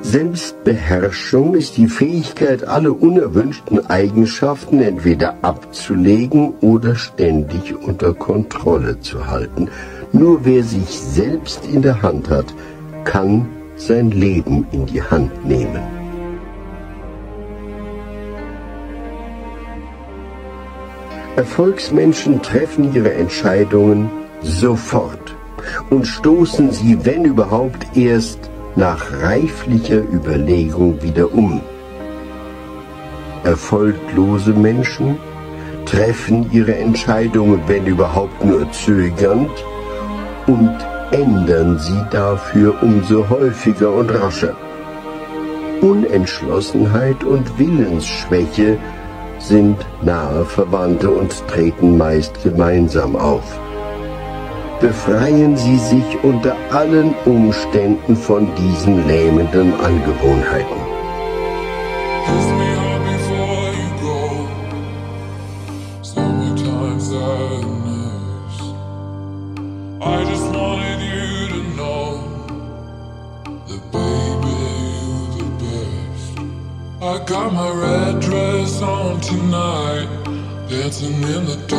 Selbstbeherrschung ist die Fähigkeit, alle unerwünschten Eigenschaften entweder abzulegen oder ständig unter Kontrolle zu halten. Nur wer sich selbst in der Hand hat, kann sein Leben in die Hand nehmen. Erfolgsmenschen treffen ihre Entscheidungen sofort und stoßen sie, wenn überhaupt, erst nach reiflicher Überlegung wieder um. Erfolglose Menschen treffen ihre Entscheidungen, wenn überhaupt nur zögernd, und ändern sie dafür umso häufiger und rascher. Unentschlossenheit und Willensschwäche sind nahe Verwandte und treten meist gemeinsam auf. Befreien Sie sich unter allen Umständen von diesen lähmenden Angewohnheiten. got my red dress on tonight, dancing in the dark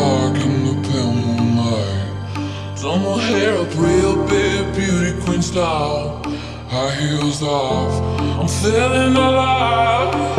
queen high heels off. I'm feeling alive.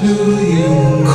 Speak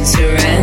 surrender.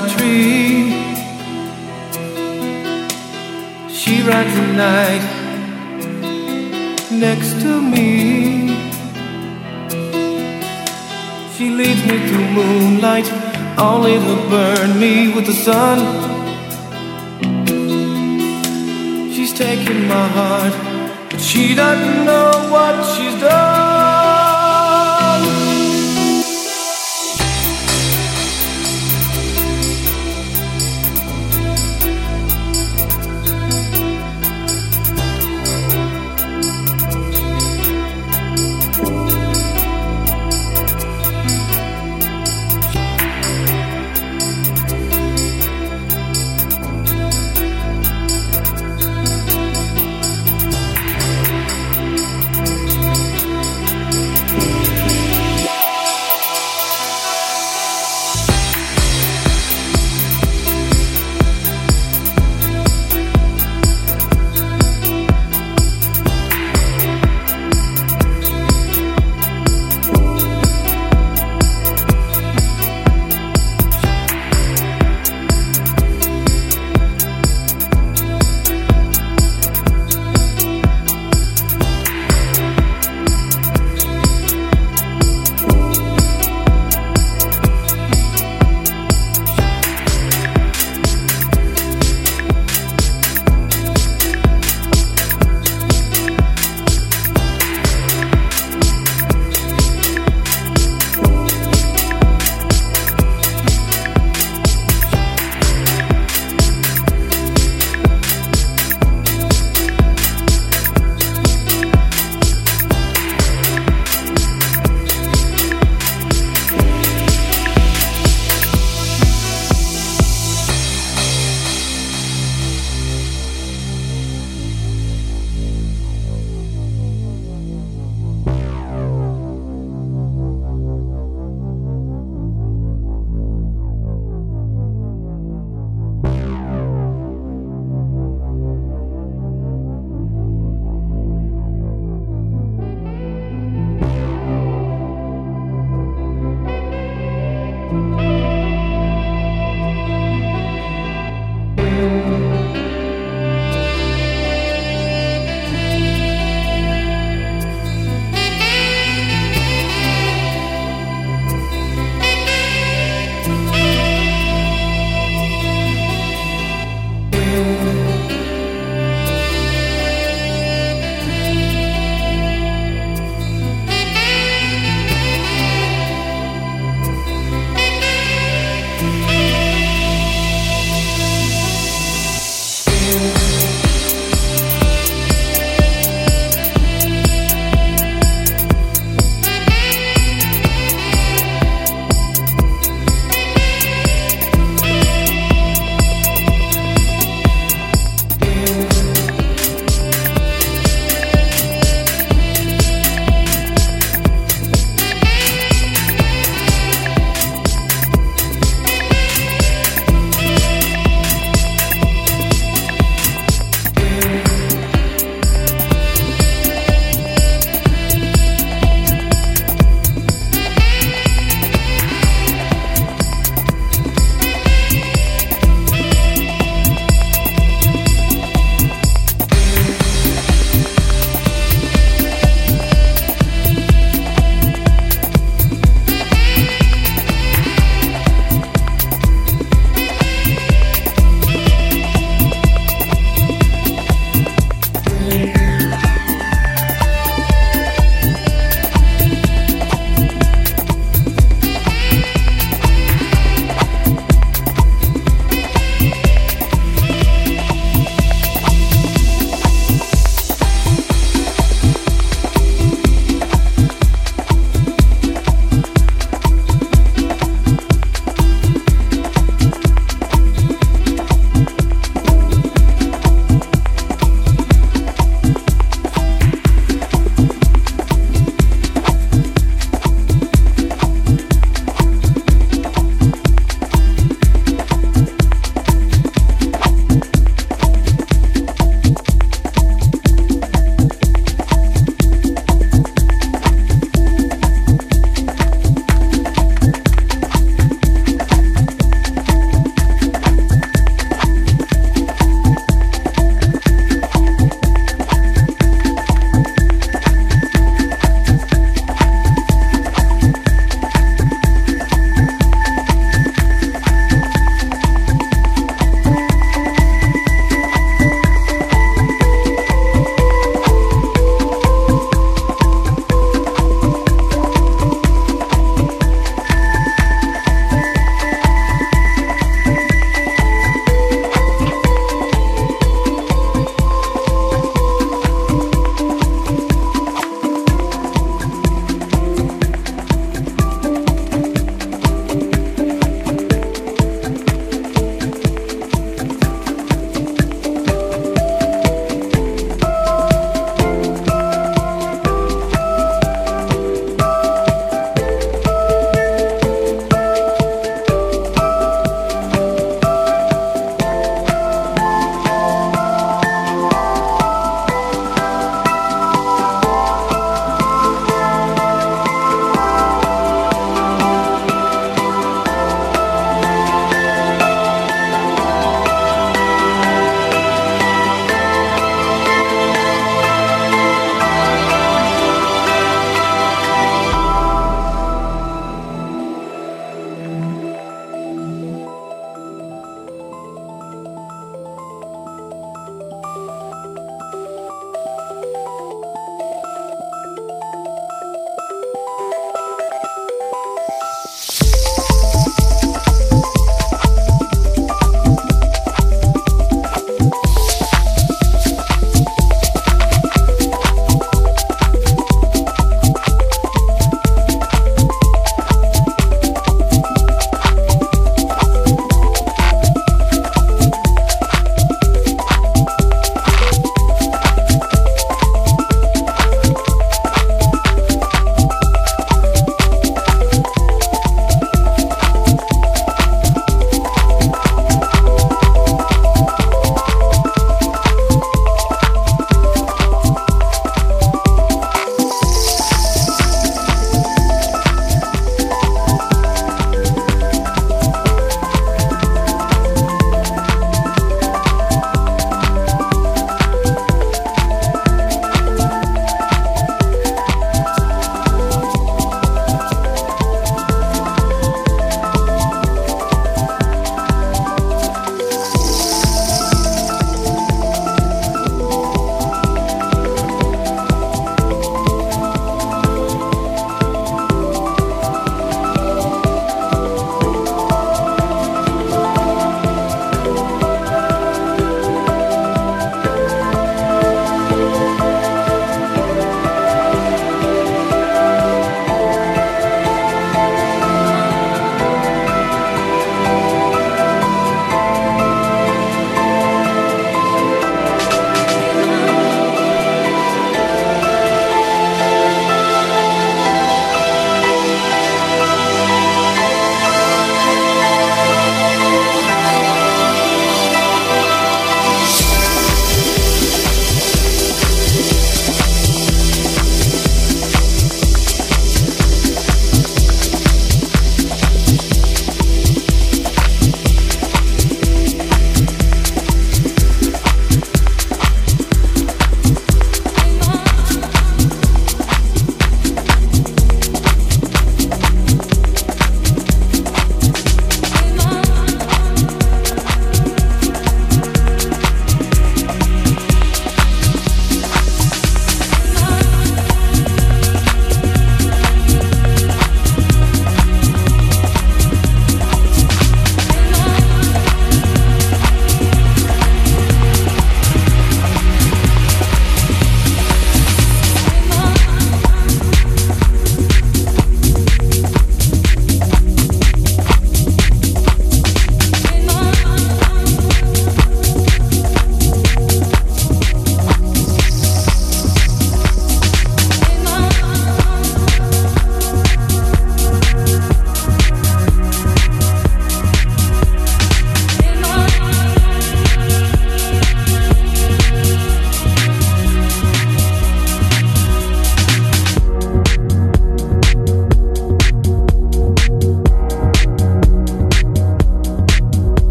Tree. She rides the night next to me. She leads me through moonlight, only to burn me with the sun. She's taking my heart, but she doesn't know what she's done.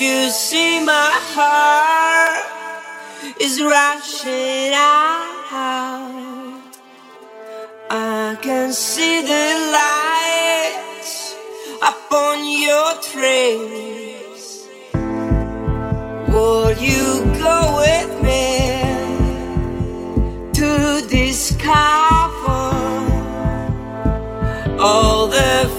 You see my heart is rushing out? I can see the lights upon your trace. Will you go with me to discover all the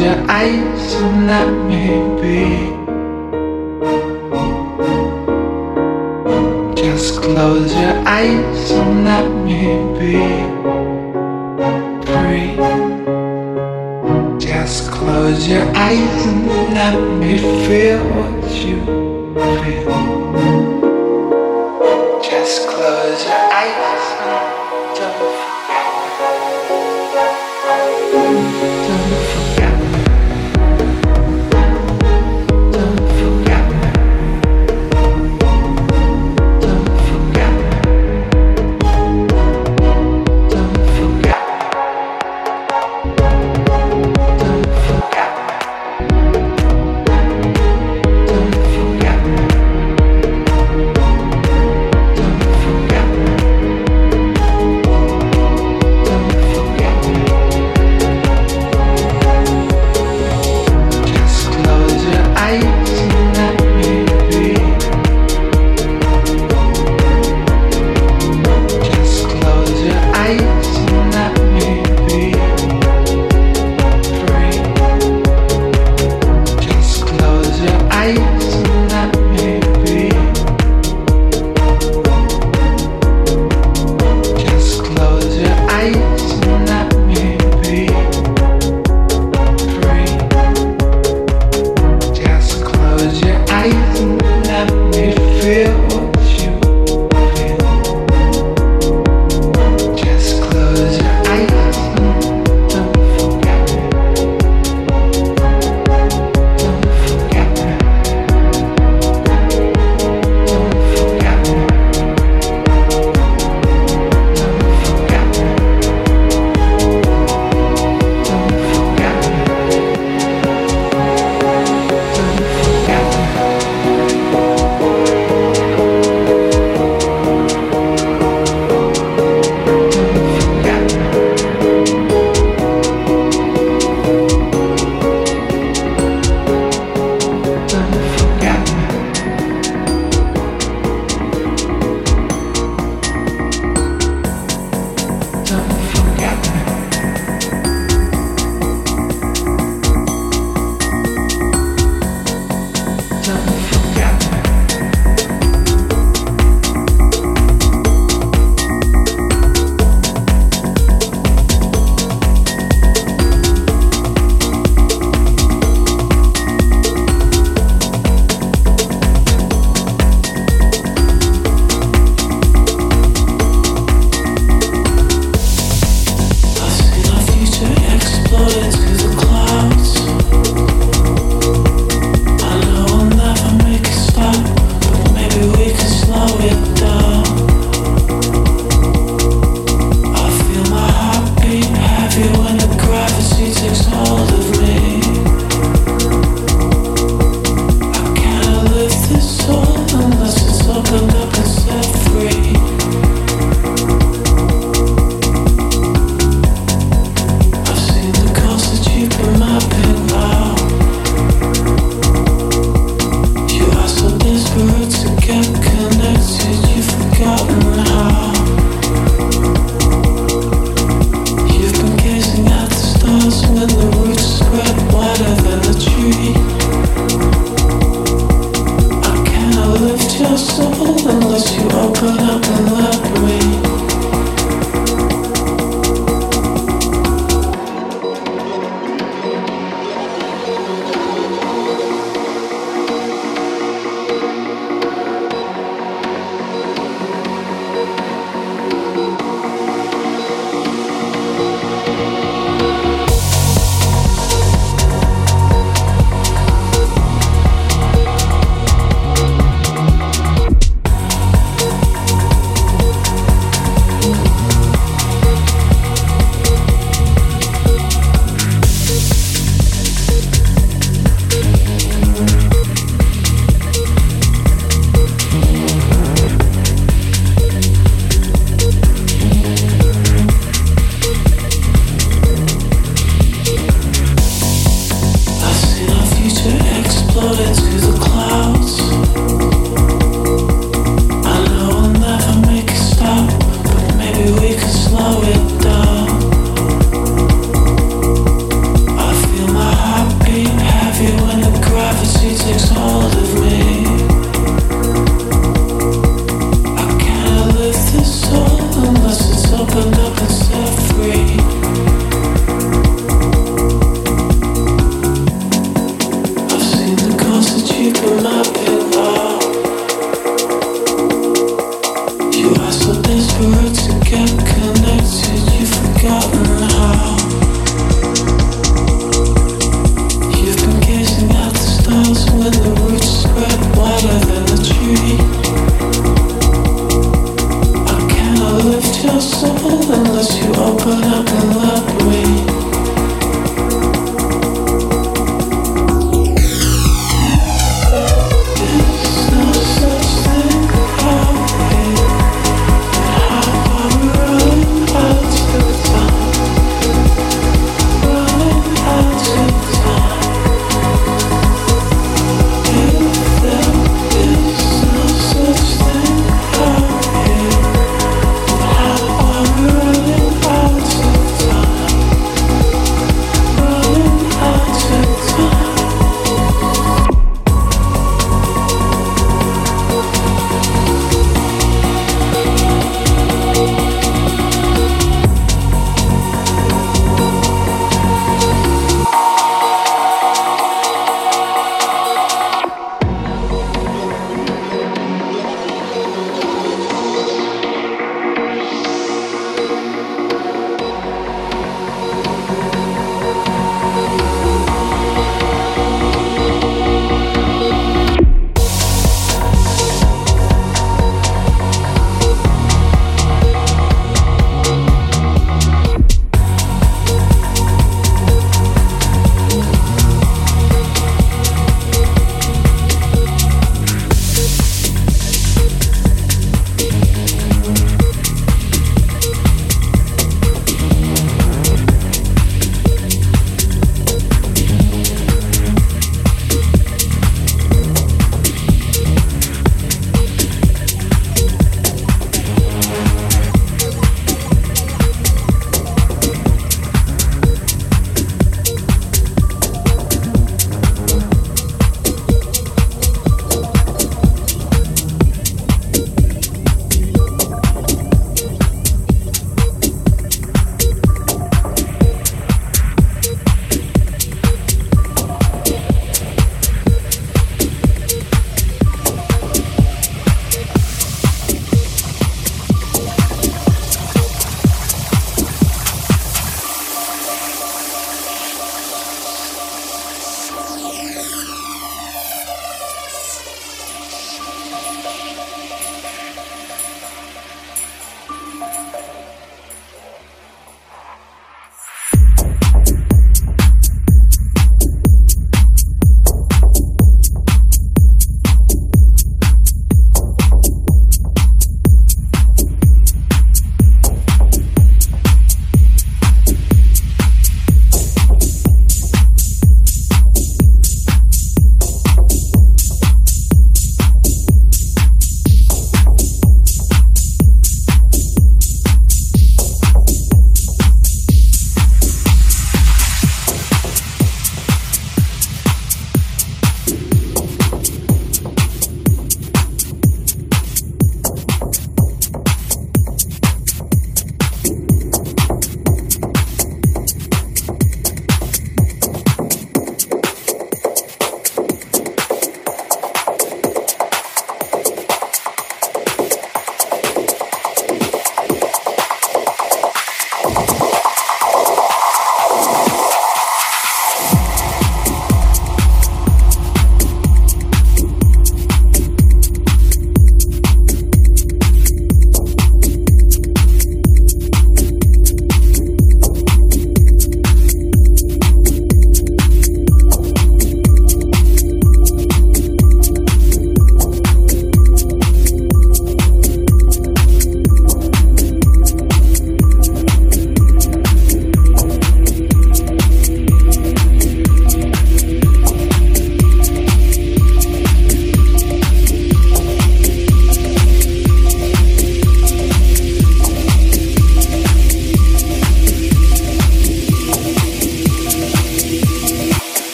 your eyes and let me be. Just close your eyes and let me be. Free Just close your eyes and let me feel what you feel.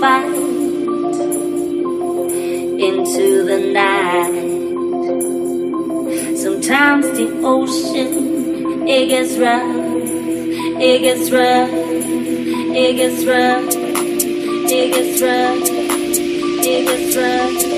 fight into the night. Sometimes the ocean it gets rough, it gets rough, it gets rough, it gets rough, it gets rough.